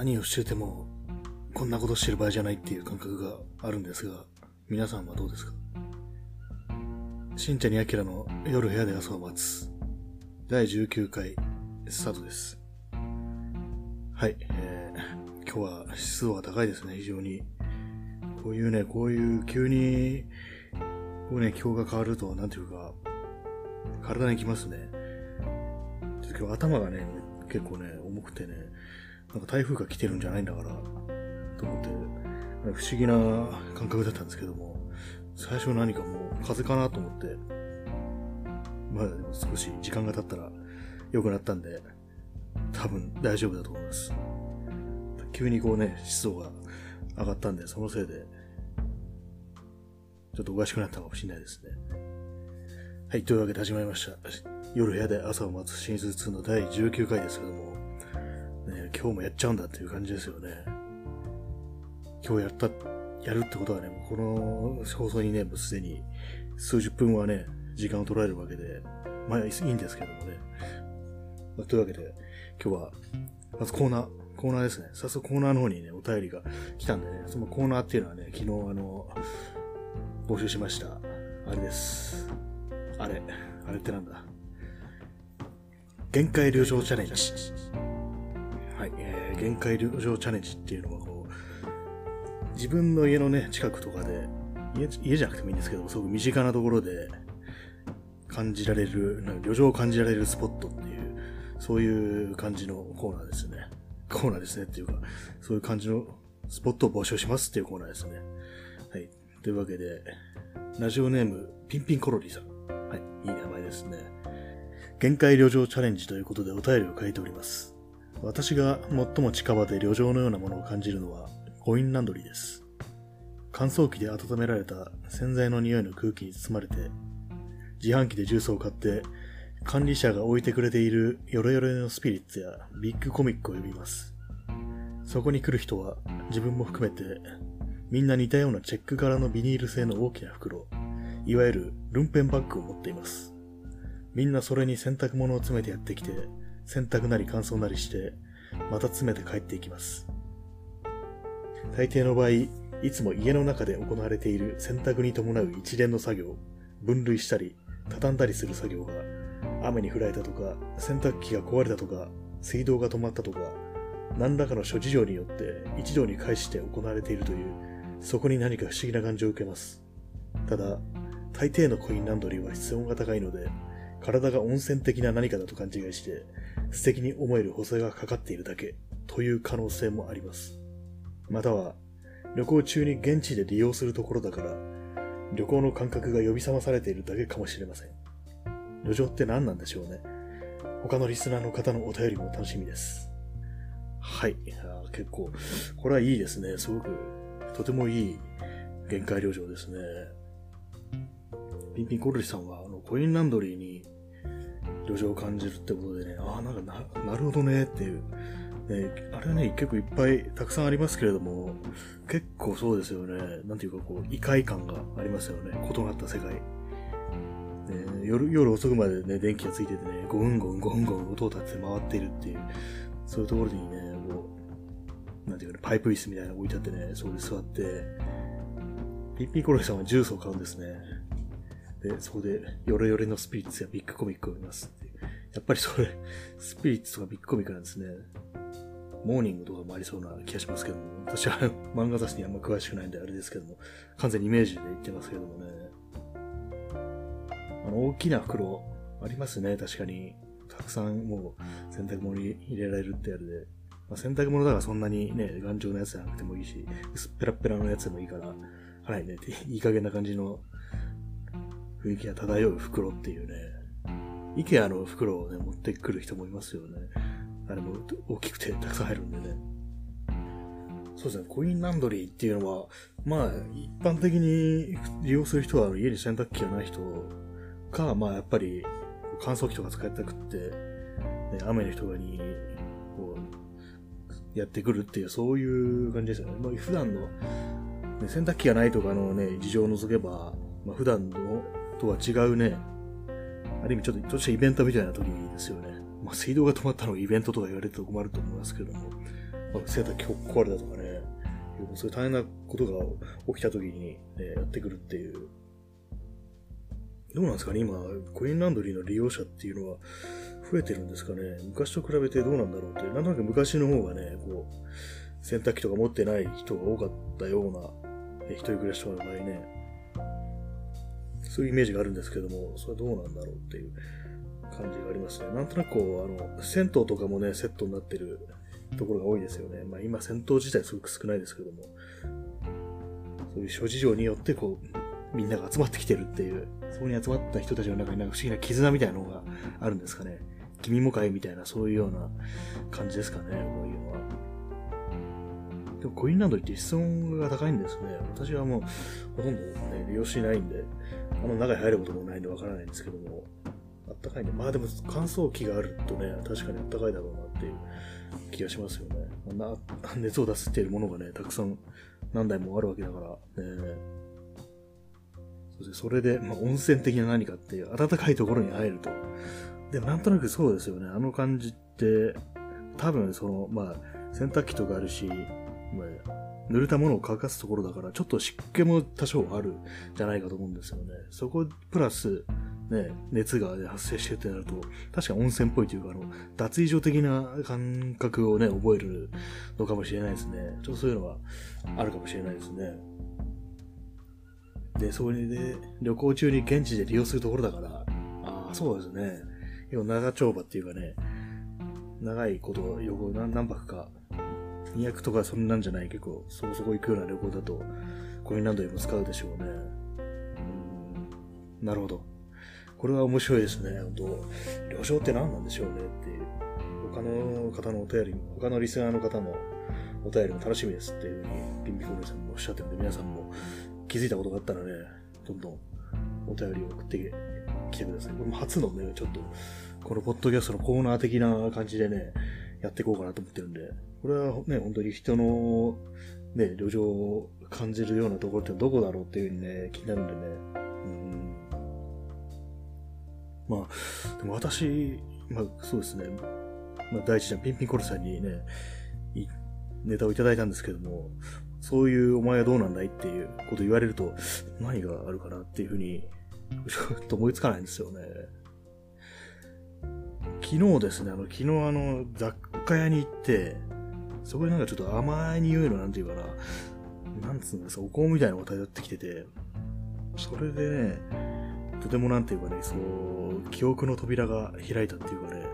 何をしてても、こんなことしてる場合じゃないっていう感覚があるんですが、皆さんはどうですか？新茶にあきらの夜部屋で朝を待つ。第19回、スタートです。はい、えー、今日は湿度が高いですね、非常に。こういうね、こういう急に、こうね、気候が変わると、なんていうか、体にきますね。今日頭がね、結構ね、重くてね、なんか台風が来てるんじゃないんだから、と思って、不思議な感覚だったんですけども、最初何かもう風かなと思って、まだでも少し時間が経ったら良くなったんで、多分大丈夫だと思います。急にこうね、湿度が上がったんで、そのせいで、ちょっとおかしくなったかもしれないですね。はい、というわけで始まりました。夜部屋で朝を待つシーズン2の第19回ですけども、今日もやっちゃうんだっていう感じですよね。今日やった、やるってことはね、この放送にね、もうすでに数十分はね、時間を取られるわけで、まあいいんですけどもね。まあ、というわけで、今日は、まずコーナー、コーナーですね。早速コーナーの方にね、お便りが来たんでね、そのコーナーっていうのはね、昨日あの、募集しました。あれです。あれ、あれってなんだ。限界旅情チャレンジ。はい、えー、限界旅情チャレンジっていうのはこう、自分の家のね、近くとかで、家家じゃなくてもいいんですけど、すごく身近なところで感じられる、旅情を感じられるスポットっていう、そういう感じのコーナーですね。コーナーですねっていうか、そういう感じのスポットを募集しますっていうコーナーですね。はい。というわけで、ラジオネーム、ピンピンコロリさん。はい。いい名前ですね。限界旅情チャレンジということでお便りを書いております。私が最も近場で旅情のようなものを感じるのはコインランドリーです。乾燥機で温められた洗剤の匂いの空気に包まれて、自販機でジュースを買って管理者が置いてくれているヨロヨロのスピリッツやビッグコミックを呼びます。そこに来る人は自分も含めてみんな似たようなチェック柄のビニール製の大きな袋、いわゆるルンペンバッグを持っています。みんなそれに洗濯物を詰めてやってきて、洗濯なり乾燥なりして、また詰めて帰っていきます。大抵の場合、いつも家の中で行われている洗濯に伴う一連の作業、分類したり、畳んだりする作業が、雨に降られたとか、洗濯機が壊れたとか、水道が止まったとか、何らかの諸事情によって一堂に会して行われているという、そこに何か不思議な感じを受けます。ただ、大抵のコインランドリーは室温が高いので、体が温泉的な何かだと勘違いして、素敵に思える補正がかかっているだけという可能性もあります。または、旅行中に現地で利用するところだから、旅行の感覚が呼び覚まされているだけかもしれません。旅情って何なんでしょうね。他のリスナーの方のお便りも楽しみです。はい。結構、これはいいですね。すごく、とてもいい限界旅情ですね。ピンピンコルリさんは、コインランドリーに旅情を感じるってことでね、ああ、なんかな、なるほどねっていう。ね、あれはね、結構いっぱいたくさんありますけれども、結構そうですよね。なんていうかこう、異界感がありますよね。異なった世界。ね、夜、夜遅くまでね、電気がついててね、ゴンゴンゴンゴン音を立てて回っているっていう、そういうところにね、こう、なんていうかね、パイプ椅子みたいなの置いてあってね、そこで座って、ピッピーコロリさんはジュースを買うんですね。で、そこで、ヨレヨレのスピリッツやビッグコミックを見ますってやっぱりそれ、スピリッツとかビッグコミックなんですね。モーニングとかもありそうな気がしますけども、私は 漫画雑誌にあんま詳しくないんであれですけども、完全にイメージで言ってますけどもね。あの、大きな袋、ありますね、確かに。たくさんもう洗濯物に入れられるってやるで。まあ、洗濯物だからそんなにね、頑丈なやつじゃなくてもいいし、薄っぺらっぺらのやつでもいいから、はいね、いい加減な感じの雰囲気が漂う袋っていうね、イケアの袋をね、持ってくる人もいますよね。あれも大きくてたくさん入るんでね。そうですね、コインランドリーっていうのは、まあ、一般的に利用する人は家に洗濯機がない人か、まあやっぱり乾燥機とか使いたくって、ね、雨の人がに、こう、やってくるっていう、そういう感じですよね。まあ普段の、ね、洗濯機がないとかのね、事情を除けば、まあ普段のとは違うね、ある意味ちょっと、ちょっとイベントみたいな時ですよね。まあ、水道が止まったのがイベントとか言われて困ると思いますけども、まあ、洗濯機壊れたとかね、そういう大変なことが起きた時に、ね、やってくるっていう。どうなんですかね今、コインランドリーの利用者っていうのは増えてるんですかね。昔と比べてどうなんだろうって、なんとなく昔の方がね、こう、洗濯機とか持ってない人が多かったような、一人暮らしとかの場合ね、そういうイメージがあるんですけども、それはどうなんだろうっていう感じがありますね。なんとなくこう、あの、銭湯とかもね、セットになってるところが多いですよね。まあ今、銭湯自体すごく少ないですけども、そういう諸事情によってこう、みんなが集まってきてるっていう、そこに集まった人たちの中になんか不思議な絆みたいなのがあるんですかね。君もかいみたいな、そういうような感じですかね、こういうのは。でもコインランドリーって室温が高いんですね。私はもうほとんどね、利用しないんで、あの中に入ることもないんでわからないんですけども、あったかいんで、まあでも乾燥機があるとね、確かにあったかいだろうなっていう気がしますよね。な熱を出すっているものがね、たくさん何台もあるわけだから、ね、それで、まあ、温泉的な何かっていう、暖かいところに入ると。でもなんとなくそうですよね。あの感じって、多分その、まあ、洗濯機とかあるし、まあ、濡れたものを乾かすところだから、ちょっと湿気も多少あるじゃないかと思うんですよね。そこ、プラス、ね、熱が、発生してってなると、確か温泉っぽいというか、あの、脱衣所的な感覚をね、覚えるのかもしれないですね。ちょっとそういうのはあるかもしれないですね。で、それで、旅行中に現地で利用するところだから、ああ、そうですね。要は長丁場っていうかね、長いこと旅行何何泊か、200とかそんなんじゃない結構そこそこ行くような旅行だと、コインランドリーも使うでしょうね。うん、なるほど。これは面白いですね。本当旅情って何なんでしょうねっていう。他の方のお便りも、他のリスナーの方のお便りも楽しみですっていうふうに、ピンピコルさんもおっしゃってるんで、皆さんも気づいたことがあったらね、どんどんお便りを送ってきてください。これも初のね、ちょっと、このポッドキャストのコーナー的な感じでね、やっていこうかなと思ってるんで、これはね、本当に人の、ね、旅情を感じるようなところってどこだろうっていうふうにね、気になるんでね、まあ、でも私、まあそうですね、まあ第一じゃピンピンコルさんにね、ネタをいただいたんですけども、そういうお前はどうなんだいっていうこと言われると、何があるかなっていうふうに、ちょっと思いつかないんですよね。昨日ですね、あの、昨日あの、雑貨屋に行って、そこでなんかちょっと甘い匂いのなんていうかな、なんつうんですか、お香みたいなのが漂ってきてて、それでね、とてもなんていうかね、そう、記憶の扉が開いたっていうかね、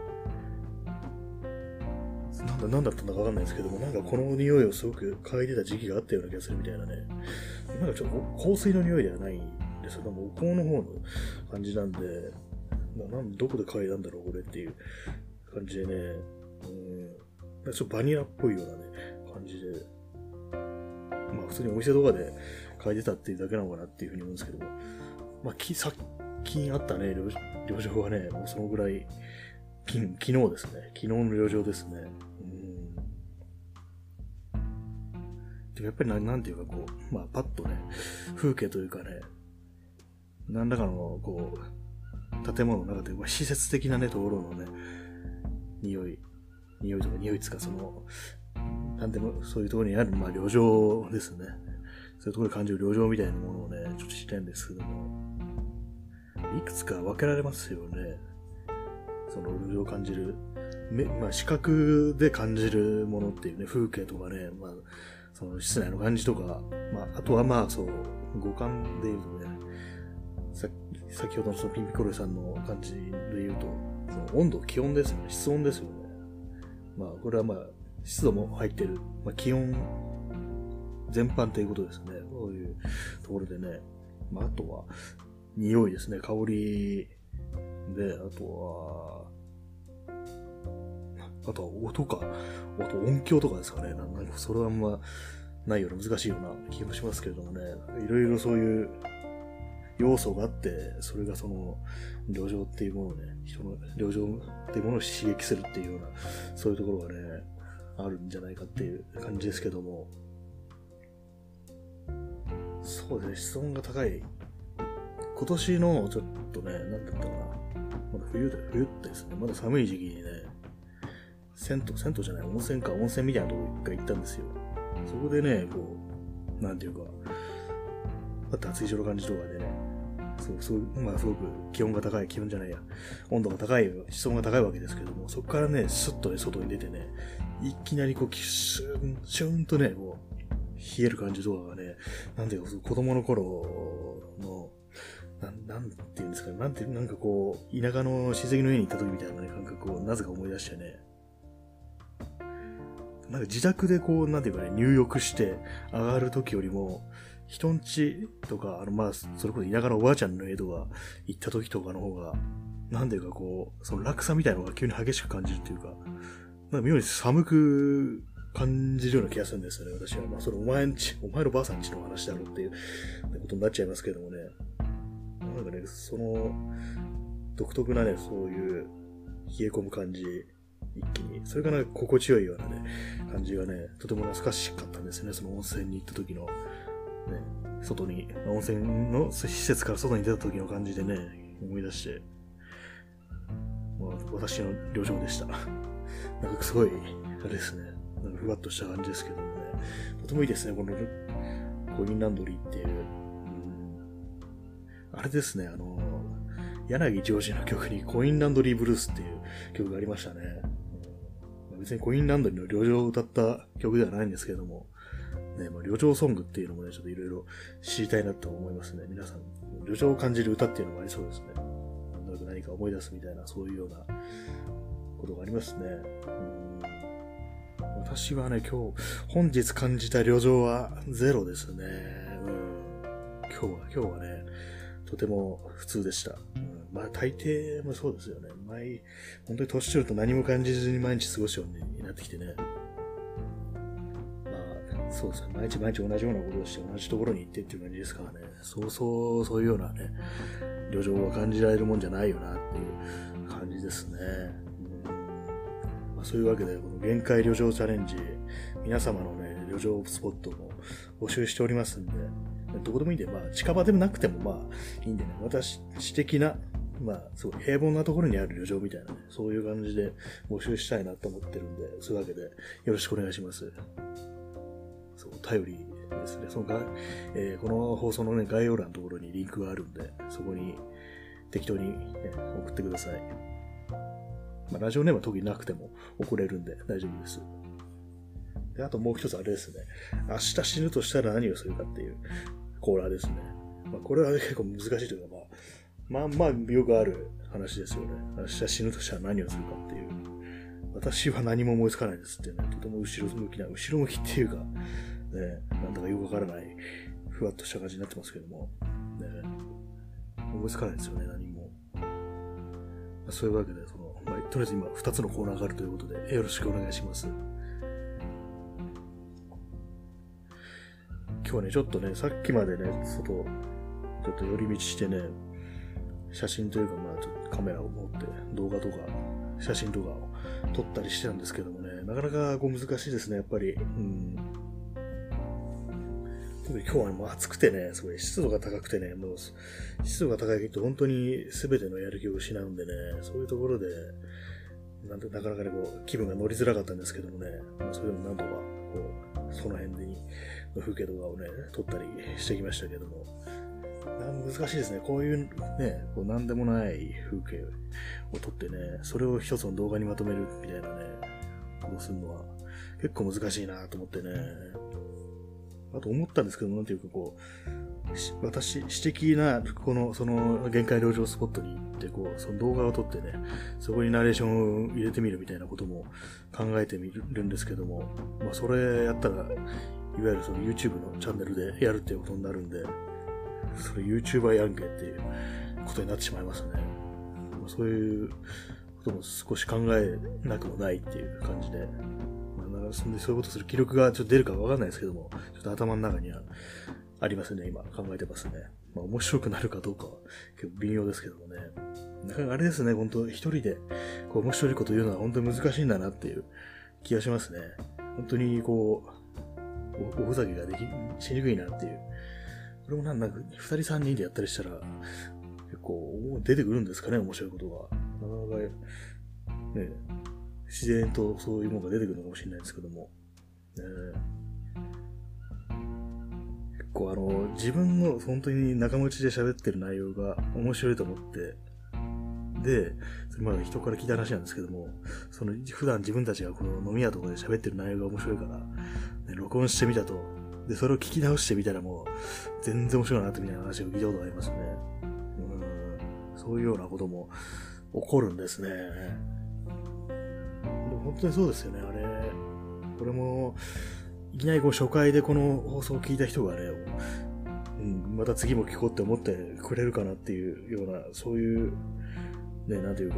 なんだ、なんだったんだかわかんないですけども、なんかこの匂いをすごく嗅いでた時期があったような気がするみたいなね。なんかちょっと香水の匂いではないんですよ。お香の方の感じなんで、なんどこで嗅いだんだろう、これっていう感じでね、うん、ちょっとバニラっぽいようなね、感じで、まあ普通にお店とかで嗅いでたっていうだけなのかなっていうふうに思うんですけども、まあ、き、さっきあったね、旅情はね、もうそのぐらい、き昨日ですね。昨日の旅情ですね。うん。でもやっぱりな、なんていうかこう、まあ、パッとね、風景というかね、何らかの、こう、建物の中で、まあ、施設的なね、ところのね、匂い、匂いとか匂いつか、その、なんでも、そういうところにある、まあ、旅情ですね。そういうところで感じる旅情みたいなものをね、ちょっと知りたいんですけども、いくつか分けられますよね。その旅情を感じる、目まあ、視覚で感じるものっていうね、風景とかね、まあ、その室内の感じとか、まあ、あとはまあ、そう、五感で言うとね、さ先ほどのそのピンピコルさんの感じで言うと、その温度、気温ですよね、室温ですよね。まあ、これはまあ、湿度も入ってる、まあ、気温全般ということですね。こういうところでね。まあ、あとは、匂いですね。香りで、あとは、あとは音か。あと音響とかですかね。なんかそれはあんまないような難しいような気もしますけれどもね。いろいろそういう要素があって、それがその、旅情っていうものをね、人の旅情っていうものを刺激するっていうような、そういうところがね、あるんじゃないかっていう感じですけども。そうですね、室温が高い。今年のちょっとね、なんだったかな。まだ冬で、冬ってですね、まだ寒い時期にね、銭湯、銭湯じゃない、温泉か、温泉みたいなとこ一回行ったんですよ。そこでね、こう、なんていうか、だって暑い城の感じとかでね、そう、そう、まあすごく気温が高い、気温じゃないや、温度が高い、室温が高いわけですけども、そこからね、スッとね、外に出てね、いきなりこう、シュン、シュンとね、こう、冷える感じとかがね、なんていうか、子供の頃の、なん、なんていうんですかね、なんて、なんかこう、田舎の親戚の家に行った時みたいなね、感覚をなぜか思い出してね、なんか自宅でこう、なんていうかね、入浴して上がる時よりも、人んちとか、あの、まあ、それこそ田舎のおばあちゃんの家とか行った時とかの方が、なんていうかこう、その落差みたいなのが急に激しく感じるっていうか、なんか妙に寒く感じるような気がするんですよね、私は。まあ、それお前んち、お前のばあさんちの話だろうっていうことになっちゃいますけどもね。なんかね、その、独特なね、そういう冷え込む感じ、一気に。それがね、心地よいようなね、感じがね、とても懐かしかったんですね、その温泉に行った時の、ね外に、温泉の施設から外に出た時の感じでね、思い出して、まあ、私の旅情でした。なんかすごい、あれですね、なんかふわっとした感じですけどもね、とてもいいですね、このコインランドリーっていう、あれですね、あの、柳ジョージの曲にコインランドリーブルースっていう曲がありましたね。別にコインランドリーの旅情を歌った曲ではないんですけれども、ね、まあ、旅情ソングっていうのもね、ちょっといろいろ知りたいなと思いますね。皆さん、旅情を感じる歌っていうのもありそうですね。なんとなく何か思い出すみたいな、そういうようなことがありますね。うん私はね、今日、本日感じた旅情はゼロですね。うん、今日は、今日はね、とても普通でした。うんまあ大抵もそうですよね。毎、本当に年取ると何も感じずに毎日過ごすようになってきてね。そうですね。毎日毎日同じようなことをして同じところに行ってっていう感じですからね。そうそう、そういうようなね、旅情は感じられるもんじゃないよなっていう感じですね。うんまあ、そういうわけで、この限界旅情チャレンジ、皆様のね、旅情スポットも募集しておりますんで、どこでもいいんで、まあ、近場でもなくてもまあ、いいんでね、私的なまあ、すごい平凡なところにある旅情みたいなね、そういう感じで募集したいなと思ってるんで、そういうわけでよろしくお願いします。そう、頼りですね。そのが、えー、この放送のね、概要欄のところにリンクがあるんで、そこに適当に、ね、送ってください。まあ、ラジオネームは特になくても送れるんで大丈夫です。で、あともう一つあれですね。明日死ぬとしたら何をするかっていうコーナーですね。まあ、これは結構難しいというか、まあ、まあまあ、よくある話ですよね。明日死ぬとしたら何をするかっていう。私は何も思いつかないですってね、とても後ろ向きな、後ろ向きっていうか、ね、なんだかよくわからない、ふわっとした感じになってますけども、ね、思いつかないですよね、何も。そういうわけで、その、まあ、とりあえず今、二つのコーナーがあるということで、よろしくお願いします。今日はね、ちょっとね、さっきまでね、外、ちょっと寄り道してね、写真というか、まあ、ちょっとカメラを持って動画とか、写真とかを撮ったりしてたんですけどもね、なかなかこう難しいですね、やっぱり。うん。今日はもう暑くてね、すごい湿度が高くてね、もう湿度が高いと本当に全てのやる気を失うんでね、そういうところで、なんなかなかね、こう、気分が乗りづらかったんですけどもね、ま、それでもなんとか、こう、その辺に、風景とかをね、撮ったりしてきましたけども、難しいですね。こういうね、こう何でもない風景を撮ってね、それを一つの動画にまとめるみたいなね、ことするのは結構難しいなと思ってね。あと思ったんですけども、なんていうかこう、私、私的な、この、その、限界領上スポットに行って、こう、その動画を撮ってね、そこにナレーションを入れてみるみたいなことも考えてみるんですけども、まあ、それやったら、いわゆるその YouTube のチャンネルでやるっていうことになるんで、それ YouTuber やんけっていうことになってしまいますね。まあそういうことも少し考えなくもないっていう感じで、まあ、そういうことする気力がちょっと出るかわかんないですけども、ちょっと頭の中にはありますね、今考えてますね。まあ面白くなるかどうかは結構微妙ですけどもね。なかなかあれですね、本当一人でこう面白いこと言うのは本当に難しいんだなっていう気がしますね。本当にこう、おふざけができ、しにくいなっていうこれもなんか、二人三人でやったりしたら、結構出てくるんですかね、面白いことが。なかなか、ね、自然とそういうものが出てくるのかもしれないですけども。ね、結構あの、自分の本当に仲間内で喋ってる内容が面白いと思って、で、それまあ人から聞いた話なんですけども、その普段自分たちがこの飲み屋とかで喋ってる内容が面白いから、ね、録音してみたと。で、それを聞き直してみたらもう、全然面白いなってみたいな話を聞いたことがありますね。うん、そういうようなことも起こるんですね。本当にそうですよね、あれ。これも、いきなりこう初回でこの放送を聞いた人がね、うん、また次も聞こうって思ってくれるかなっていうような、そういうね、なんていうか、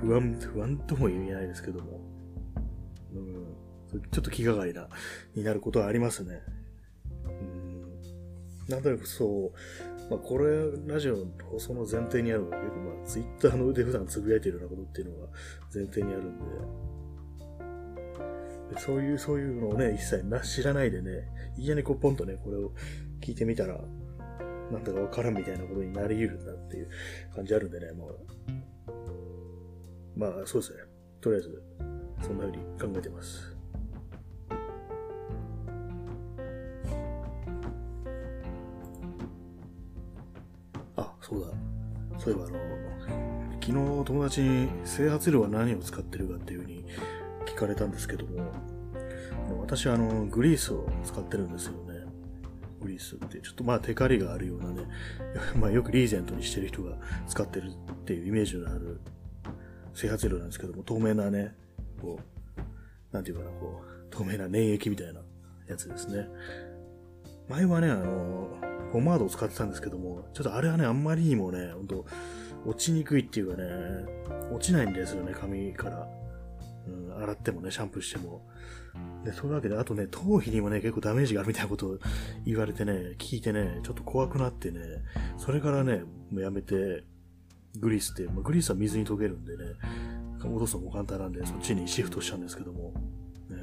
不安、不安とも言えないですけども、うん、ちょっと気がかりな、になることはありますね。なんとなくそう、まあ、これ、ラジオの放送の前提にあるのが、結構まあ、ツイッターので普段つぶやいてるようなことっていうのが前提にあるん、でそういう、そういうのをね、一切な知らないでね、いきなりこうポンとね、これを聞いてみたら、なんだかわからんみたいなことになり得るんだっていう感じあるんでね、もう、まあ、そうですね。とりあえず、そんな風に考えてます。あ、そうだ。そういえばあの、昨日友達に整髪料は何を使ってるかっていう風にかれたんですけども、私はあの、グリースを使ってるんですよね。グリースって、ちょっとまあテカリがあるようなね、まあよくリーゼントにしてる人が使ってるっていうイメージのある整髪料なんですけども、透明なね、こう、なんていうかな、こう、透明な粘液みたいなやつですね。前はね、あの、ポマードを使ってたんですけども、ちょっとあれはね、あんまりにもね、ほんと、落ちにくいっていうかね、落ちないんですよね、髪から。うん、洗ってもね、シャンプーしても。で、そういうわけで、あとね、頭皮にもね、結構ダメージがあるみたいなことを言われてね、聞いてね、ちょっと怖くなってね、それからね、もうやめて、グリースって、まあ、グリースは水に溶けるんでね、落とすのも簡単なんで、そっちにシフトしちゃうんですけども、ね、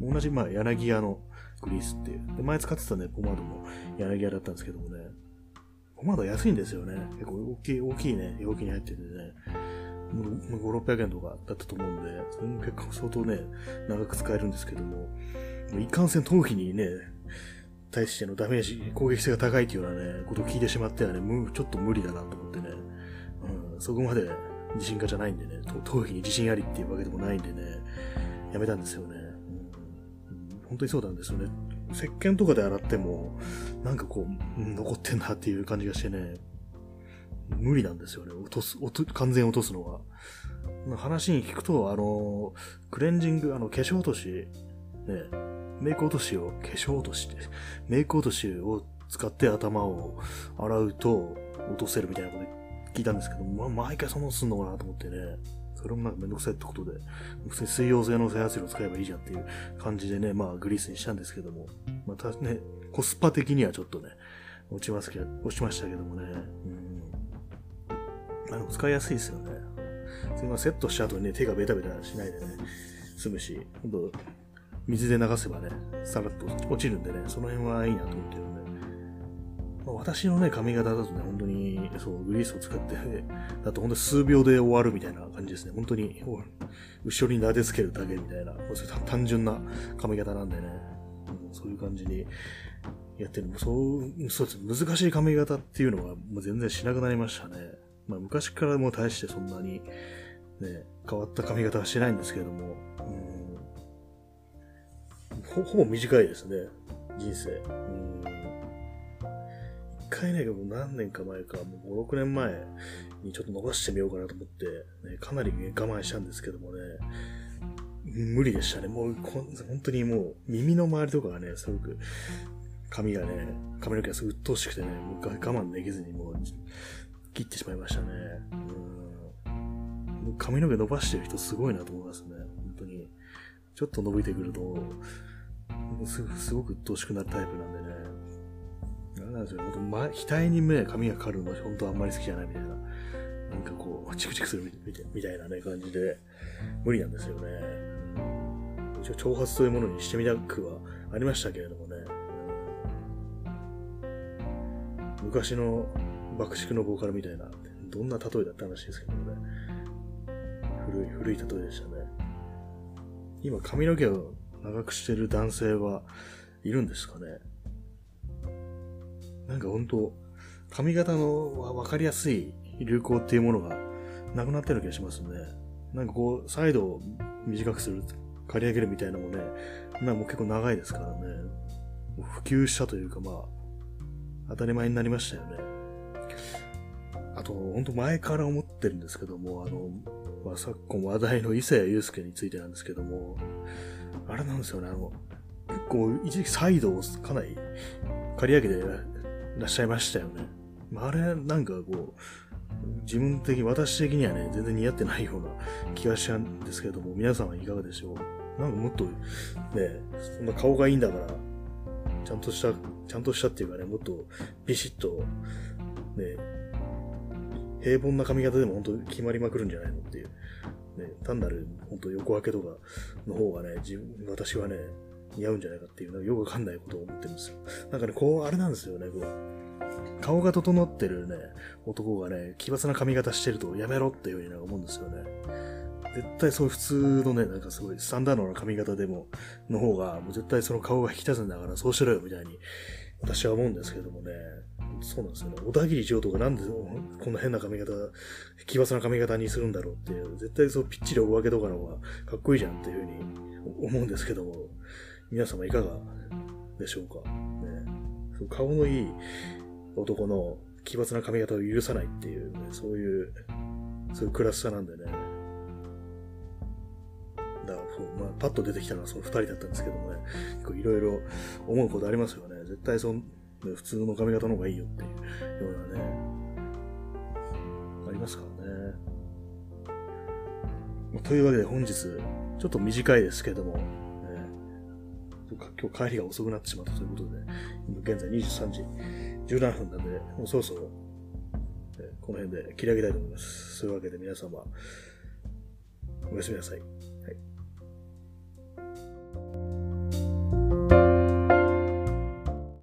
同じ、まあ、柳屋のグリースっていう。で、前使ってたね、ポマードも柳屋だったんですけどもね、ポマード安いんですよね。結構大きい、大きいね、容器に入っててね、5、600円とかだったと思うんで、それも結構相当ね、長く使えるんですけども、いかんせん頭皮にね、対してのダメージ、攻撃性が高いというようなね、ことを聞いてしまってはね、ちょっと無理だなと思ってね、うん、そこまで自信家じゃないんでね、頭皮に自信ありっていうわけでもないんでね、やめたんですよね。うん、本当にそうなんですよね。石鹸とかで洗っても、なんかこう、残ってんなっていう感じがしてね、無理なんですよね。落とす、落と完全落とすのは。話に聞くと、あの、クレンジング、あの、化粧落とし、ね、メイク落としを、化粧落として メイク落としを使って頭を洗うと落とせるみたいなこと聞いたんですけど、ま、毎回そのすんのかなと思ってね、それもなんかめんどくさいってことで、普通に水溶性の整髪料使えばいいじゃんっていう感じでね、まあグリースにしたんですけども、またね、コスパ的にはちょっとね、落ちますけど、落ちましたけどもね、うん。あの、使いやすいですよね。それまセットした後にね、手がベタベタしないでね、済むし、ほんと、水で流せばね、さらっと落ちるんでね、その辺はいいなと思ってるんで、まあ、私のね、髪型だとね、本当に、そう、グリースを使って、だと本当に数秒で終わるみたいな感じですね。本当に、後ろに撫でつけるだけみたいな、単純な髪型なんでね、うん、そういう感じにやってる。そう、そうです。難しい髪型っていうのはもう全然しなくなりましたね。まあ昔からもう大してそんなに、ね、変わった髪型はしてないんですけれども、うん、ほぼ短いですね、人生。うん回ね、何年か前か、もう5、6年前にちょっと伸ばしてみようかなと思って、ね、かなり、我慢したんですけどもね、無理でしたね。もう、本当にもう、耳の周りとかがね、すごく、髪がね、髪の毛がすごく鬱陶しくてね、もう我慢できずにもう、切ってしまいましたね。うん。髪の毛伸ばしてる人すごいなと思いますね。本当に。ちょっと伸びてくると、すすごく鬱陶しくなるタイプなんでね。なんなんですよ。ま、額にね、髪がかかるの、本当あんまり好きじゃないみたいな。なんかこう、チクチクするみたいなね、感じで、無理なんですよね。一応、挑発というものにしてみたくはありましたけれどもね。昔の爆竹のボーカルみたいな、どんな例えだった話ですけどね。古い、古い例えでしたね。今髪の毛を長くしてる男性はいるんですかねなんか本当髪型の分かりやすい流行っていうものがなくなってる気がしますね。なんかこう、サイドを短くする、刈り上げるみたいなのもね、なんもう結構長いですからね。普及したというかまあ、当たり前になりましたよね。あと、ほんと前から思ってるんですけども、あの、まあ、昨今話題の伊勢谷友介についてなんですけども、あれなんですよね、あの、結構一時期サイドをかなり刈り上げてらっしゃいましたよね。まあ、あれ、なんかこう、自分的、私的にはね、全然似合ってないような気がしちゃうんですけども、皆さんはいかがでしょう？なんかもっと、ね、そんな顔がいいんだから、ちゃんとした、ちゃんとしたっていうかね、もっとビシッと、ね、平凡な髪型でも本当決まりまくるんじゃないのっていう。ね、単なる本当横分けとかの方がね、自分、私はね、似合うんじゃないかっていう、なんかよくわかんないことを思ってるんですよ。なんかね、こう、あれなんですよね、こう。顔が整ってるね、男がね、奇抜な髪型してるとやめろっていうふうに思うんですよね。絶対そういう普通のね、なんかすごいスタンダードな髪型でも、の方が、もう絶対その顔が引き立つんだからそうしろよみたいに、私は思うんですけどもね。そうなんですよね。小田切城とかなんでこんな変な髪型、奇抜な髪型にするんだろうっていう、絶対そうぴっちりお分けとかの方がかっこいいじゃんっていうふうに思うんですけども、皆様いかがでしょうか？ね、顔のいい男の奇抜な髪型を許さないっていう、ね、そういう、そういうクラスさなんでね。だそう、まあ、パッと出てきたのはその二人だったんですけどもね、結構いろいろ思うことありますよね。絶対その、普通の髪型の方がいいよっていうようなね、ありますからね。まあ、というわけで本日、ちょっと短いですけども、ね今日帰りが遅くなってしまったということで、今現在23時17分なんで、もうそろそろ、この辺で切り上げたいと思います。そういうわけで皆様、おやすみなさい。